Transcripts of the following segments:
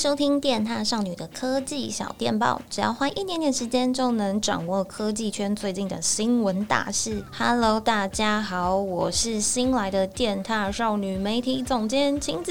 收听电踏少女的科技小电报，只要花一点点时间就能掌握科技圈最近的新闻大事。Hello，大家好，我是新来的电踏少女媒体总监晴子。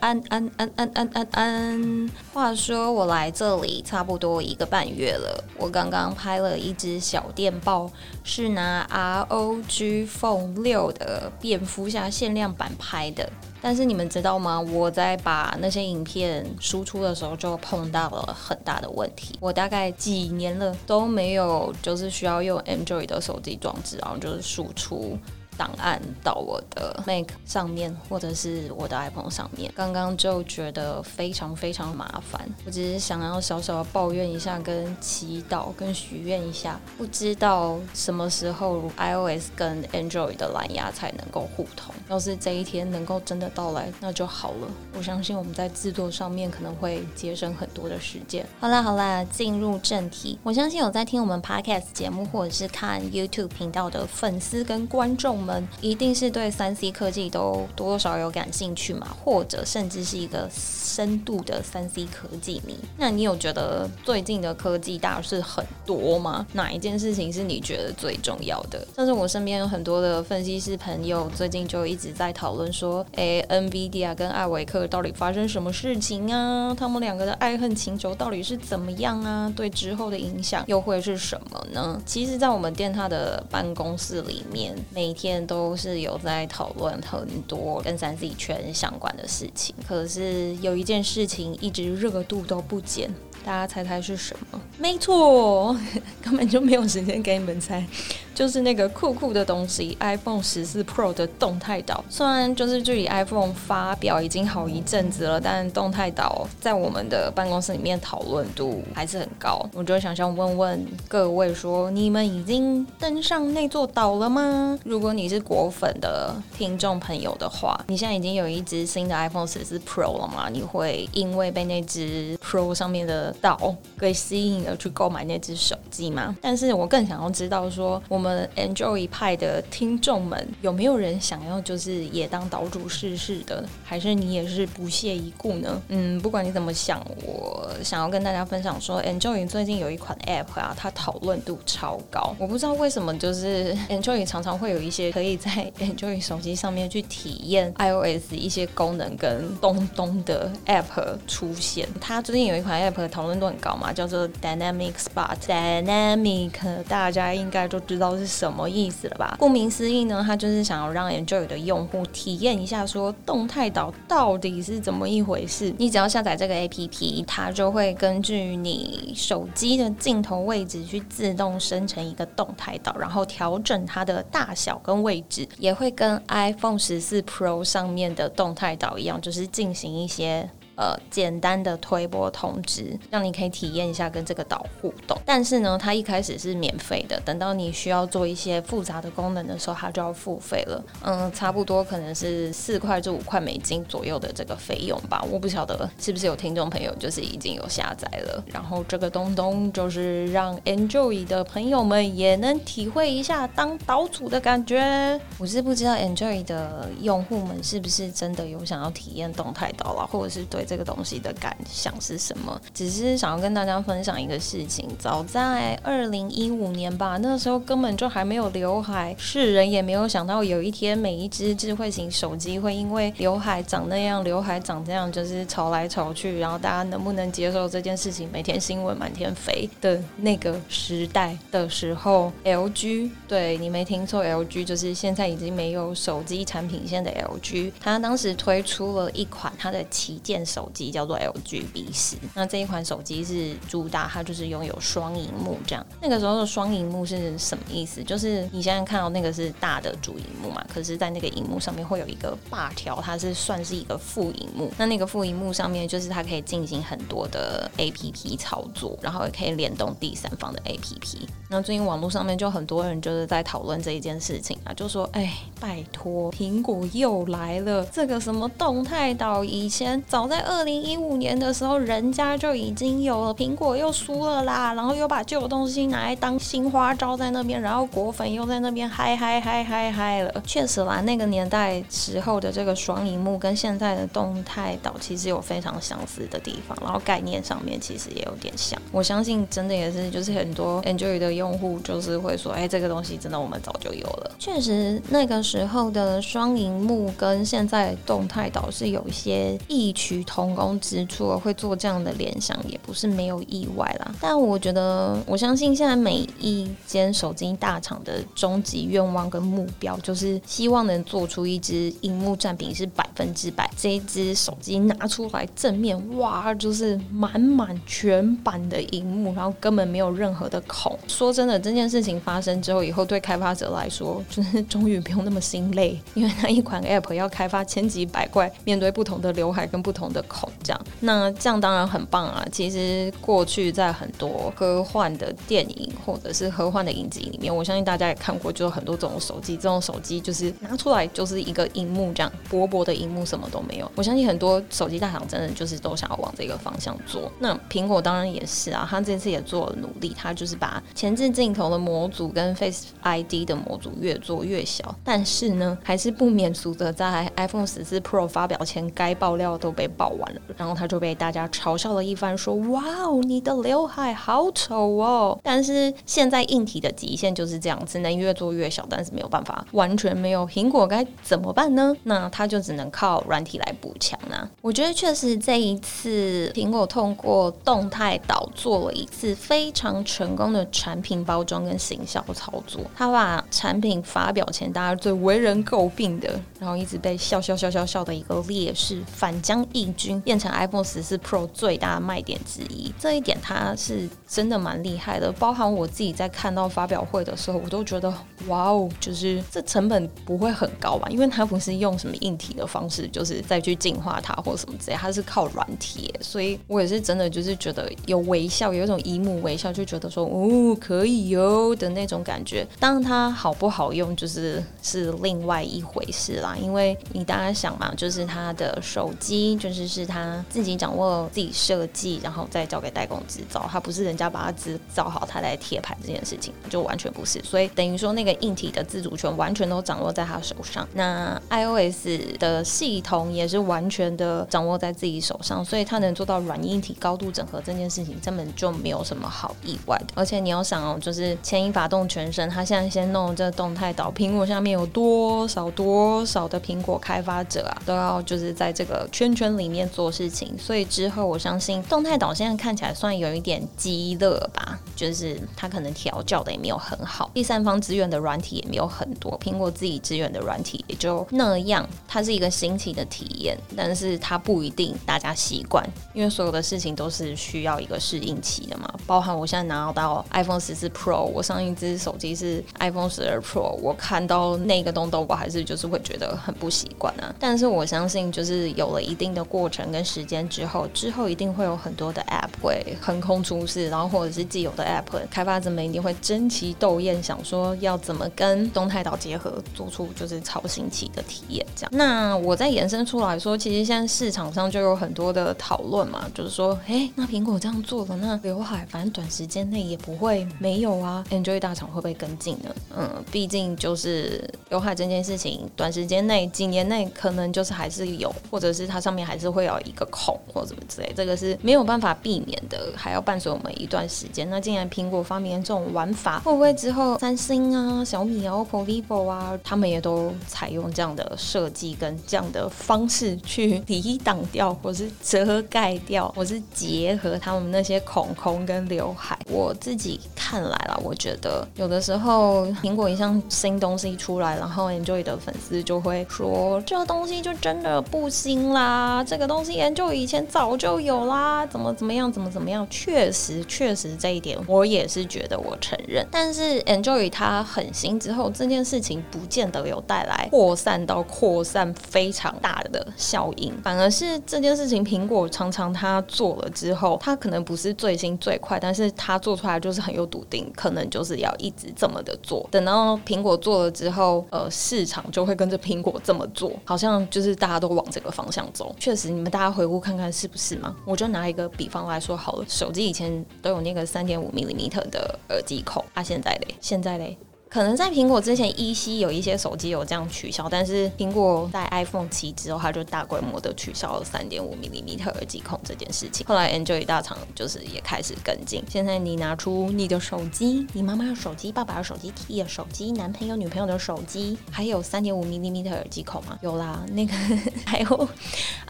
安安安安安安安。话说我来这里差不多一个半月了，我刚刚拍了一支小电报，是拿 ROG Phone 六的蝙蝠侠限量版拍的。但是你们知道吗？我在把那些影片输出的时候，就碰到了很大的问题。我大概几年了都没有，就是需要用 Android 的手机装置，然后就是输出。档案到我的 Mac 上面，或者是我的 iPhone 上面，刚刚就觉得非常非常麻烦。我只是想要小小的抱怨一下，跟祈祷，跟许愿一下，不知道什么时候 iOS 跟 Android 的蓝牙才能够互通。要是这一天能够真的到来，那就好了。我相信我们在制作上面可能会节省很多的时间。好啦好啦，进入正题。我相信有在听我们 Podcast 节目或者是看 YouTube 频道的粉丝跟观众们。一定是对三 C 科技都多多少有感兴趣嘛，或者甚至是一个深度的三 C 科技迷。那你有觉得最近的科技大事很多吗？哪一件事情是你觉得最重要的？像是我身边有很多的分析师朋友，最近就一直在讨论说，诶，NVIDIA 跟艾维克到底发生什么事情啊？他们两个的爱恨情仇到底是怎么样啊？对之后的影响又会是什么呢？其实，在我们电獭的办公室里面，每天。都是有在讨论很多跟三 C 圈相关的事情，可是有一件事情一直热度都不减，大家猜猜是什么？没错，根本就没有时间给你们猜。就是那个酷酷的东西，iPhone 十四 Pro 的动态岛。虽然就是距离 iPhone 发表已经好一阵子了，但动态岛在我们的办公室里面讨论度还是很高。我就想想问问各位说，你们已经登上那座岛了吗？如果你是果粉的听众朋友的话，你现在已经有一只新的 iPhone 十四 Pro 了吗？你会因为被那只 Pro 上面的岛给吸引而去购买那只手机吗？但是我更想要知道说，我们。Android 派的听众们，有没有人想要就是也当岛主试试的？还是你也是不屑一顾呢？嗯，不管你怎么想，我想要跟大家分享说，Android 最近有一款 App 啊，它讨论度超高。我不知道为什么，就是 Android 常常会有一些可以在 Android 手机上面去体验 iOS 一些功能跟东东的 App 出现。它最近有一款 App 讨论度很高嘛，叫做 Dynamic Spot。Dynamic 大家应该都知道。是什么意思了吧？顾名思义呢，它就是想要让 Enjoy 的用户体验一下，说动态岛到底是怎么一回事。你只要下载这个 APP，它就会根据你手机的镜头位置去自动生成一个动态岛，然后调整它的大小跟位置，也会跟 iPhone 十四 Pro 上面的动态岛一样，就是进行一些。呃，简单的推播通知，让你可以体验一下跟这个岛互动。但是呢，它一开始是免费的，等到你需要做一些复杂的功能的时候，它就要付费了。嗯，差不多可能是四块至五块美金左右的这个费用吧。我不晓得是不是有听众朋友就是已经有下载了。然后这个东东就是让 Android 的朋友们也能体会一下当岛主的感觉。我是不知道 Android 的用户们是不是真的有想要体验动态岛啦，或者是对。这个东西的感想是什么？只是想要跟大家分享一个事情。早在二零一五年吧，那时候根本就还没有刘海，世人也没有想到有一天每一只智慧型手机会因为刘海长那样，刘海长这样，就是吵来吵去，然后大家能不能接受这件事情？每天新闻满天飞的那个时代的时候，LG，对，你没听错，LG 就是现在已经没有手机产品线的 LG，它当时推出了一款它的旗舰手。机叫做 LG B10，那这一款手机是主打它就是拥有双荧幕这样。那个时候的双荧幕是什么意思？就是你现在看到那个是大的主荧幕嘛，可是在那个荧幕上面会有一个霸条，它是算是一个副荧幕。那那个副荧幕上面就是它可以进行很多的 APP 操作，然后也可以联动第三方的 APP。那最近网络上面就很多人就是在讨论这一件事情啊，就说哎，拜托，苹果又来了，这个什么动态岛以前早在在二零一五年的时候，人家就已经有了，苹果又输了啦，然后又把旧东西拿来当新花招在那边，然后果粉又在那边嗨嗨嗨嗨嗨了。确实啦，那个年代时候的这个双荧幕跟现在的动态岛其实有非常相似的地方，然后概念上面其实也有点像。我相信真的也是，就是很多 Android 的用户就是会说，哎，这个东西真的我们早就有了。确实，那个时候的双荧幕跟现在动态岛是有一些异曲同工之处，会做这样的联想，也不是没有意外啦。但我觉得，我相信现在每一间手机大厂的终极愿望跟目标，就是希望能做出一支荧幕占比是百分之百，这一支手机拿出来正面，哇，就是满满全版的荧幕，然后根本没有任何的孔。说真的，这件事情发生之后，以后对开发者来说，就是终于不用那么心累，因为那一款 App 要开发千奇百怪，面对不同的刘海跟不同的口，这样，那这样当然很棒啊。其实过去在很多科幻的电影或者是科幻的影集里面，我相信大家也看过，就很多这种手机，这种手机就是拿出来就是一个荧幕这样，薄薄的荧幕什么都没有。我相信很多手机大厂真的就是都想要往这个方向做。那苹果当然也是啊，他这次也做了努力，他就是把前置镜头的模组跟 Face ID 的模组越做越小，但是呢，还是不免俗的在 iPhone 十四 Pro 发表前，该爆料都被爆完了，然后他就被大家嘲笑了一番，说：“哇哦，你的刘海好丑哦！”但是现在硬体的极限就是这样，只能越做越小，但是没有办法完全没有。苹果该怎么办呢？那他就只能靠软体来补强啊。我觉得确实这一次苹果通过动态岛做了一次非常成功的产品包装跟行销操作，他把产品发表前大家最为人诟病的，然后一直被笑笑笑笑笑的一个劣势反将一变成 iPhone 十四 Pro 最大的卖点之一。这一点它是真的蛮厉害的。包含我自己在看到发表会的时候，我都觉得哇哦，就是这成本不会很高吧？因为它不是用什么硬体的方式，就是再去进化它或什么之类，它是靠软体。所以我也是真的就是觉得有微笑，有一种萤幕微笑，就觉得说哦可以哟的那种感觉。当它好不好用，就是是另外一回事啦。因为你大家想嘛，就是它的手机就是是他自己掌握、自己设计，然后再交给代工制造，他不是人家把它制造好，他来贴牌这件事情，就完全不是。所以等于说那个硬体的自主权完全都掌握在他手上，那 iOS 的系统也是完全的掌握在自己手上，所以他能做到软硬体高度整合这件事情，根本就没有什么好意外的。而且你要想哦，就是牵一发动全身，他现在先弄这个动态岛，苹果下面有多少多少的苹果开发者啊，都要就是在这个圈圈里面做事情，所以之后我相信动态岛现在看起来算有一点饥饿吧，就是它可能调教的也没有很好，第三方支援的软体也没有很多，苹果自己支援的软体也就那样，它是一个新奇的体验，但是它不一定大家习惯，因为所有的事情都是需要一个适应期的嘛，包含我现在拿到 iPhone 十四 Pro，我上一支手机是 iPhone 十二 Pro，我看到那个东东，我还是就是会觉得很不习惯啊，但是我相信就是有了一定的过过程跟时间之后，之后一定会有很多的 App 会横空出世，然后或者是既有的 App 开发者们一定会争奇斗艳，想说要怎么跟动态岛结合，做出就是超新奇的体验。这样，那我再延伸出来说，其实现在市场上就有很多的讨论嘛，就是说，哎，那苹果这样做了，那刘海反正短时间内也不会没有啊，Android 大厂会不会跟进呢？嗯，毕竟就是刘海这件事情，短时间内几年内可能就是还是有，或者是它上面还是会有一个孔或什么之类，这个是没有办法避免的，还要伴随我们一段时间。那既然苹果发明了这种玩法，会不会之后三星啊、小米啊、OPPO、vivo 啊，他们也都采用这样的设计跟这样的方式去抵挡掉，或是遮盖掉，或是结合他们那些孔孔跟刘海？我自己看来啦，我觉得有的时候苹果一项新东西出来，然后 Android 的粉丝就会说这个东西就真的不新啦，这个东西研究以前早就有啦，怎么怎么样，怎么怎么样？确实，确实这一点我也是觉得我承认。但是 Android 它很新之后，这件事情不见得有带来扩散到扩散非常大的效应，反而是这件事情苹果常常它做了之后，它可能不是最新最快，但是它做出来就是很有笃定，可能就是要一直这么的做。等到苹果做了之后，呃，市场就会跟着苹果这么做，好像就是大家都往这个方向走。确实你们大家回顾看看是不是嘛？我就拿一个比方来说好了，手机以前都有那个三点五毫米的耳机孔，啊，现在嘞，现在嘞。可能在苹果之前，依稀有一些手机有这样取消，但是苹果在 iPhone 七之后，它就大规模的取消了三点五 mm 耳机孔这件事情。后来 Android 大厂就是也开始跟进。现在你拿出你的手机，你妈妈的手机、爸爸的手机、弟弟的手机、男朋友、女朋友的手机，还有三点五 mm 耳机孔吗？有啦，那个 还有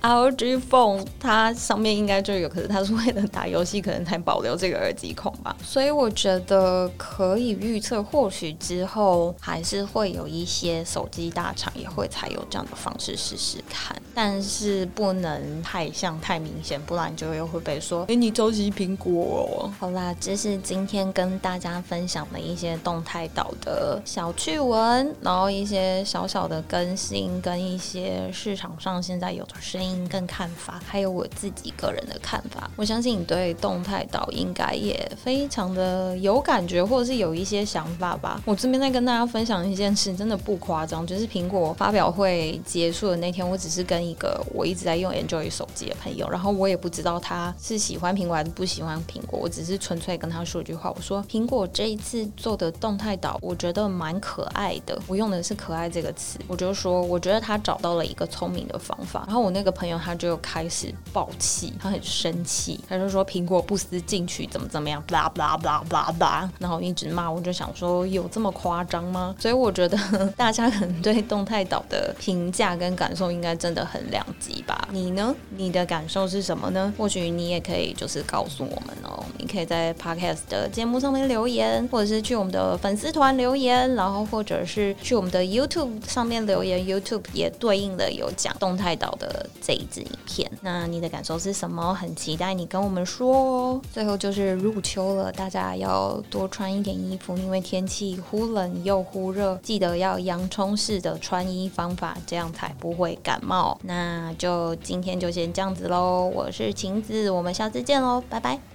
LG Phone，它上面应该就有，可是它是为了打游戏，可能才保留这个耳机孔吧。所以我觉得可以预测，或许。之后还是会有一些手机大厂也会采用这样的方式试试看，但是不能太像太明显，不然就又会被说，哎，你抄袭苹果哦。好啦，这是今天跟大家分享的一些动态岛的小趣闻，然后一些小小的更新，跟一些市场上现在有的声音跟看法，还有我自己个人的看法。我相信你对动态岛应该也非常的有感觉，或者是有一些想法吧。我顺便再跟大家分享一件事，真的不夸张，就是苹果发表会结束的那天，我只是跟一个我一直在用 Android 手机的朋友，然后我也不知道他是喜欢苹果还是不喜欢苹果，我只是纯粹跟他说一句话，我说苹果这一次做的动态岛，我觉得蛮可爱的，我用的是“可爱”这个词，我就说我觉得他找到了一个聪明的方法，然后我那个朋友他就开始爆气，他很生气，他就说苹果不思进取，怎么怎么样，blah blah blah blah blah，然后一直骂，我就想说有这么夸张吗？所以我觉得大家可能对动态岛的评价跟感受应该真的很两极吧？你呢？你的感受是什么呢？或许你也可以就是告诉我们哦。你可以在 Podcast 的节目上面留言，或者是去我们的粉丝团留言，然后或者是去我们的 YouTube 上面留言。YouTube 也对应的有讲动态岛的这一支影片。那你的感受是什么？很期待你跟我们说哦。最后就是入秋了，大家要多穿一点衣服，因为天气忽忽冷又忽热，记得要洋葱式的穿衣方法，这样才不会感冒。那就今天就先这样子喽，我是晴子，我们下次见喽，拜拜。